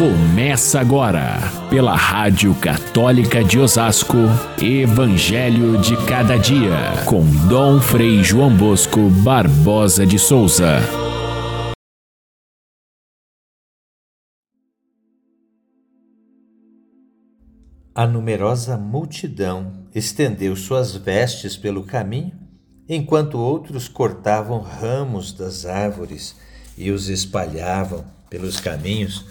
Começa agora, pela Rádio Católica de Osasco, Evangelho de Cada Dia, com Dom Frei João Bosco Barbosa de Souza. A numerosa multidão estendeu suas vestes pelo caminho, enquanto outros cortavam ramos das árvores e os espalhavam pelos caminhos.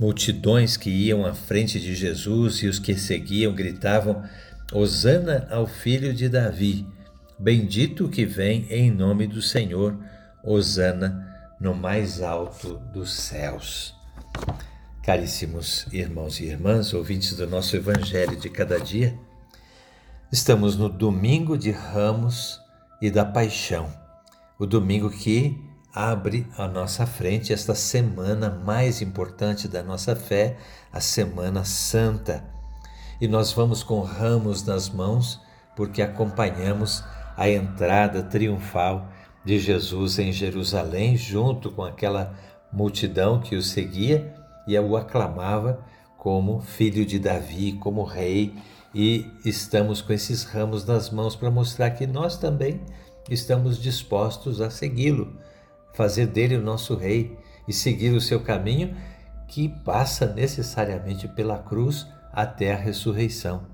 Multidões que iam à frente de Jesus e os que seguiam gritavam: Hosana ao filho de Davi, bendito que vem em nome do Senhor, Hosana no mais alto dos céus. Caríssimos irmãos e irmãs, ouvintes do nosso Evangelho de cada dia, estamos no domingo de Ramos e da Paixão, o domingo que abre à nossa frente esta semana mais importante da nossa fé, a Semana Santa. E nós vamos com ramos nas mãos porque acompanhamos a entrada triunfal de Jesus em Jerusalém, junto com aquela multidão que o seguia e o aclamava como filho de Davi, como rei, e estamos com esses ramos nas mãos para mostrar que nós também estamos dispostos a segui-lo fazer dele o nosso rei e seguir o seu caminho que passa necessariamente pela cruz até a ressurreição.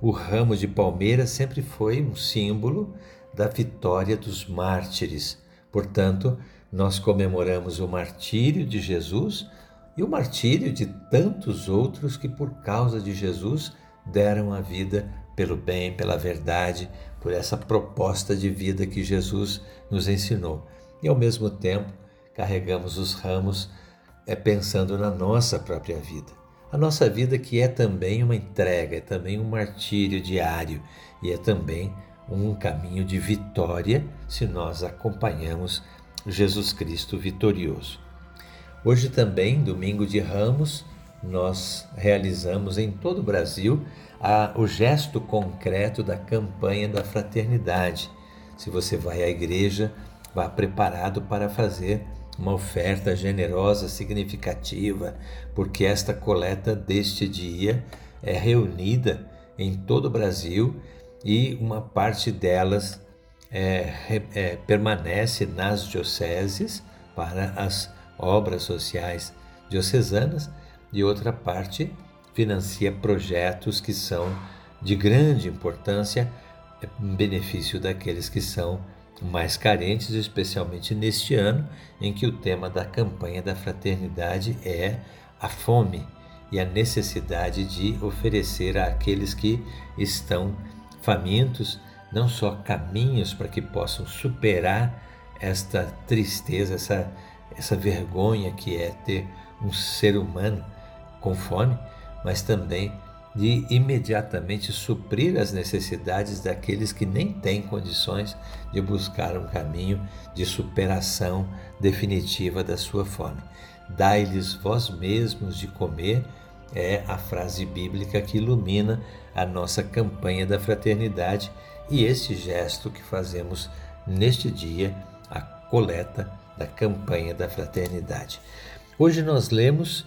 O ramo de palmeira sempre foi um símbolo da vitória dos mártires. Portanto, nós comemoramos o martírio de Jesus e o martírio de tantos outros que, por causa de Jesus, deram a vida pelo bem, pela verdade, por essa proposta de vida que Jesus nos ensinou e ao mesmo tempo carregamos os ramos é, pensando na nossa própria vida. A nossa vida que é também uma entrega, é também um martírio diário e é também um caminho de vitória se nós acompanhamos Jesus Cristo vitorioso. Hoje também, domingo de Ramos, nós realizamos em todo o Brasil a, o gesto concreto da campanha da fraternidade. Se você vai à igreja, Vá preparado para fazer uma oferta generosa, significativa, porque esta coleta deste dia é reunida em todo o Brasil e uma parte delas é, é, permanece nas dioceses para as obras sociais diocesanas e outra parte financia projetos que são de grande importância em benefício daqueles que são mais carentes, especialmente neste ano em que o tema da campanha da fraternidade é a fome e a necessidade de oferecer àqueles que estão famintos não só caminhos para que possam superar esta tristeza, essa, essa vergonha que é ter um ser humano com fome, mas também de imediatamente suprir as necessidades daqueles que nem têm condições de buscar um caminho de superação definitiva da sua fome. Dai-lhes vós mesmos de comer é a frase bíblica que ilumina a nossa campanha da fraternidade e este gesto que fazemos neste dia, a coleta da campanha da fraternidade. Hoje nós lemos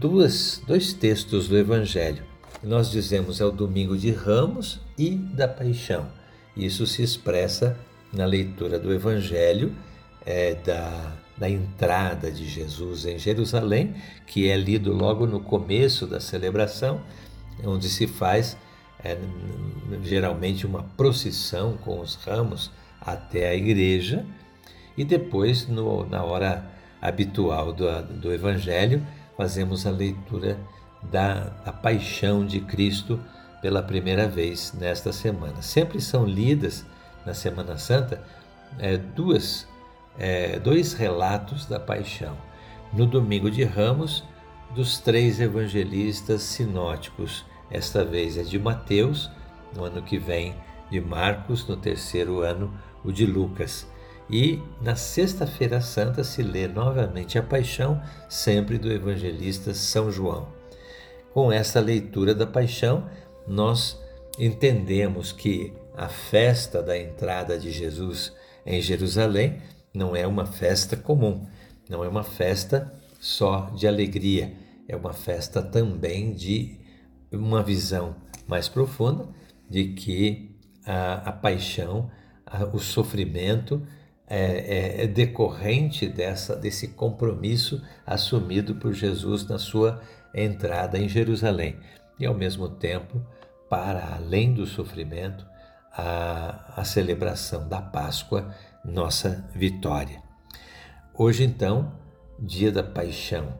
duas, dois textos do Evangelho nós dizemos é o domingo de Ramos e da Paixão. Isso se expressa na leitura do Evangelho é, da, da entrada de Jesus em Jerusalém, que é lido logo no começo da celebração, onde se faz é, geralmente uma procissão com os ramos até a igreja, e depois, no, na hora habitual do, do Evangelho, fazemos a leitura da, da paixão de Cristo pela primeira vez nesta semana. Sempre são lidas na Semana Santa é, duas, é, dois relatos da paixão. No domingo de Ramos, dos três evangelistas sinóticos. Esta vez é de Mateus, no ano que vem de Marcos, no terceiro ano o de Lucas. E na Sexta-feira Santa se lê novamente a paixão, sempre do evangelista São João. Com essa leitura da paixão, nós entendemos que a festa da entrada de Jesus em Jerusalém não é uma festa comum, não é uma festa só de alegria, é uma festa também de uma visão mais profunda de que a, a paixão, a, o sofrimento é, é, é, decorrente dessa, desse compromisso assumido por Jesus na sua entrada em Jerusalém. E ao mesmo tempo, para além do sofrimento, a, a celebração da Páscoa, nossa vitória. Hoje, então, dia da paixão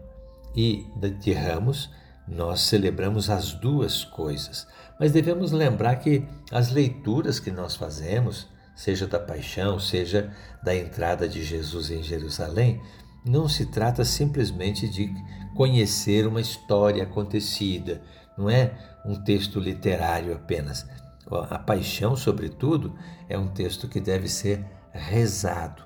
e de Ramos, nós celebramos as duas coisas, mas devemos lembrar que as leituras que nós fazemos, seja da paixão, seja da entrada de Jesus em Jerusalém, não se trata simplesmente de conhecer uma história acontecida, não é um texto literário apenas. A paixão, sobretudo, é um texto que deve ser rezado,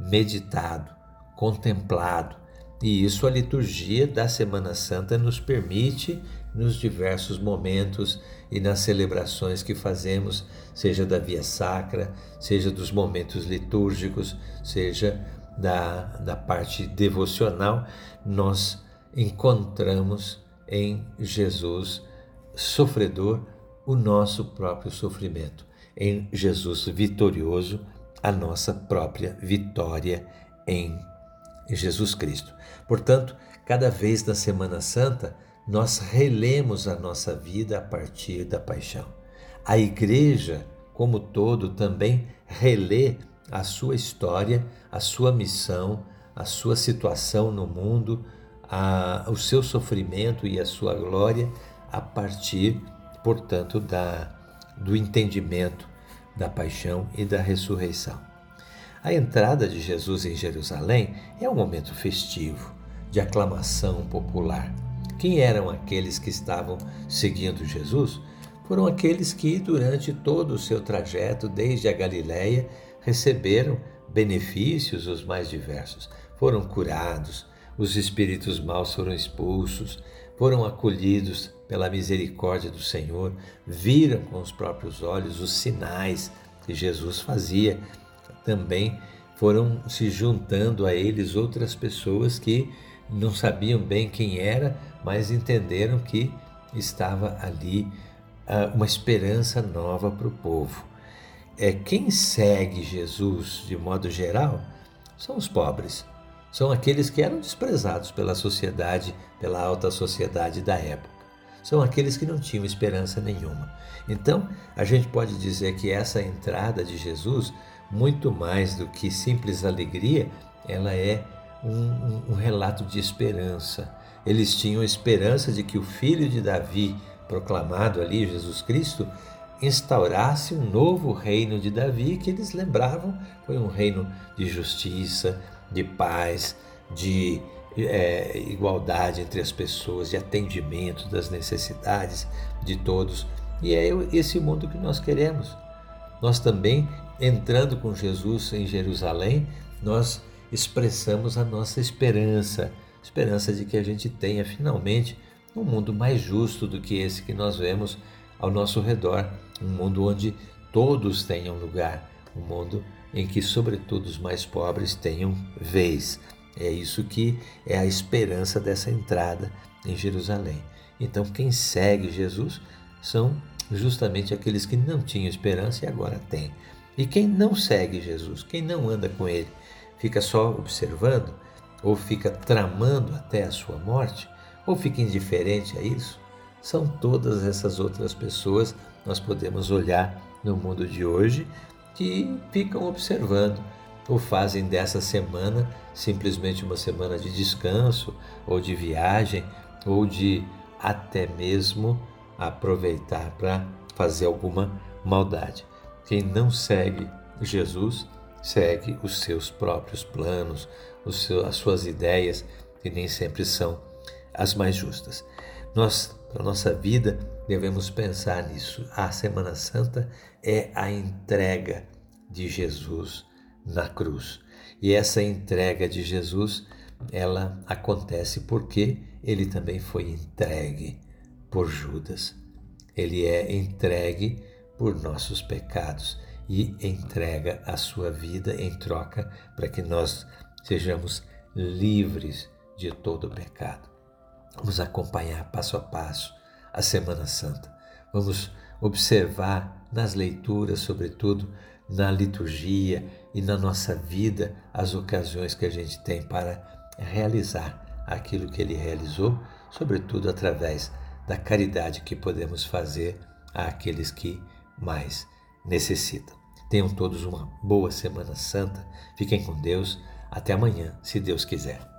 meditado, contemplado. E isso a liturgia da Semana Santa nos permite nos diversos momentos e nas celebrações que fazemos, seja da via sacra, seja dos momentos litúrgicos, seja da, da parte devocional, nós encontramos em Jesus sofredor o nosso próprio sofrimento, em Jesus vitorioso a nossa própria vitória em Jesus Cristo. Portanto, cada vez na Semana Santa, nós relemos a nossa vida a partir da paixão. A igreja, como todo, também relê a sua história, a sua missão, a sua situação no mundo, a, o seu sofrimento e a sua glória a partir, portanto, da, do entendimento da paixão e da ressurreição. A entrada de Jesus em Jerusalém é um momento festivo, de aclamação popular. Quem eram aqueles que estavam seguindo Jesus? Foram aqueles que, durante todo o seu trajeto desde a Galiléia, receberam benefícios os mais diversos. Foram curados, os espíritos maus foram expulsos, foram acolhidos pela misericórdia do Senhor, viram com os próprios olhos os sinais que Jesus fazia. Também foram se juntando a eles outras pessoas que não sabiam bem quem era, mas entenderam que estava ali uh, uma esperança nova para o povo. É, quem segue Jesus de modo geral são os pobres, são aqueles que eram desprezados pela sociedade, pela alta sociedade da época. São aqueles que não tinham esperança nenhuma. Então, a gente pode dizer que essa entrada de Jesus, muito mais do que simples alegria, ela é um, um, um relato de esperança. Eles tinham esperança de que o filho de Davi, proclamado ali, Jesus Cristo, instaurasse um novo reino de Davi que eles lembravam foi um reino de justiça, de paz, de é, igualdade entre as pessoas, de atendimento das necessidades de todos. E é esse mundo que nós queremos. Nós também, entrando com Jesus em Jerusalém, nós expressamos a nossa esperança, esperança de que a gente tenha finalmente um mundo mais justo do que esse que nós vemos ao nosso redor, um mundo onde todos tenham lugar, um mundo em que, sobretudo, os mais pobres tenham vez. É isso que é a esperança dessa entrada em Jerusalém. Então, quem segue Jesus são justamente aqueles que não tinham esperança e agora têm. E quem não segue Jesus, quem não anda com ele, fica só observando, ou fica tramando até a sua morte, ou fica indiferente a isso, são todas essas outras pessoas nós podemos olhar no mundo de hoje que ficam observando ou fazem dessa semana simplesmente uma semana de descanso ou de viagem ou de até mesmo aproveitar para fazer alguma maldade. Quem não segue Jesus segue os seus próprios planos, os seus, as suas ideias, que nem sempre são as mais justas. Nós, para nossa vida, devemos pensar nisso. A Semana Santa é a entrega de Jesus na cruz. E essa entrega de Jesus, ela acontece porque ele também foi entregue por Judas. Ele é entregue por nossos pecados e entrega a sua vida em troca para que nós sejamos livres de todo o pecado. Vamos acompanhar passo a passo a Semana Santa. Vamos observar nas leituras, sobretudo na liturgia e na nossa vida, as ocasiões que a gente tem para realizar aquilo que ele realizou, sobretudo através da caridade que podemos fazer àqueles que mais necessitam. Tenham todos uma boa Semana Santa. Fiquem com Deus. Até amanhã, se Deus quiser.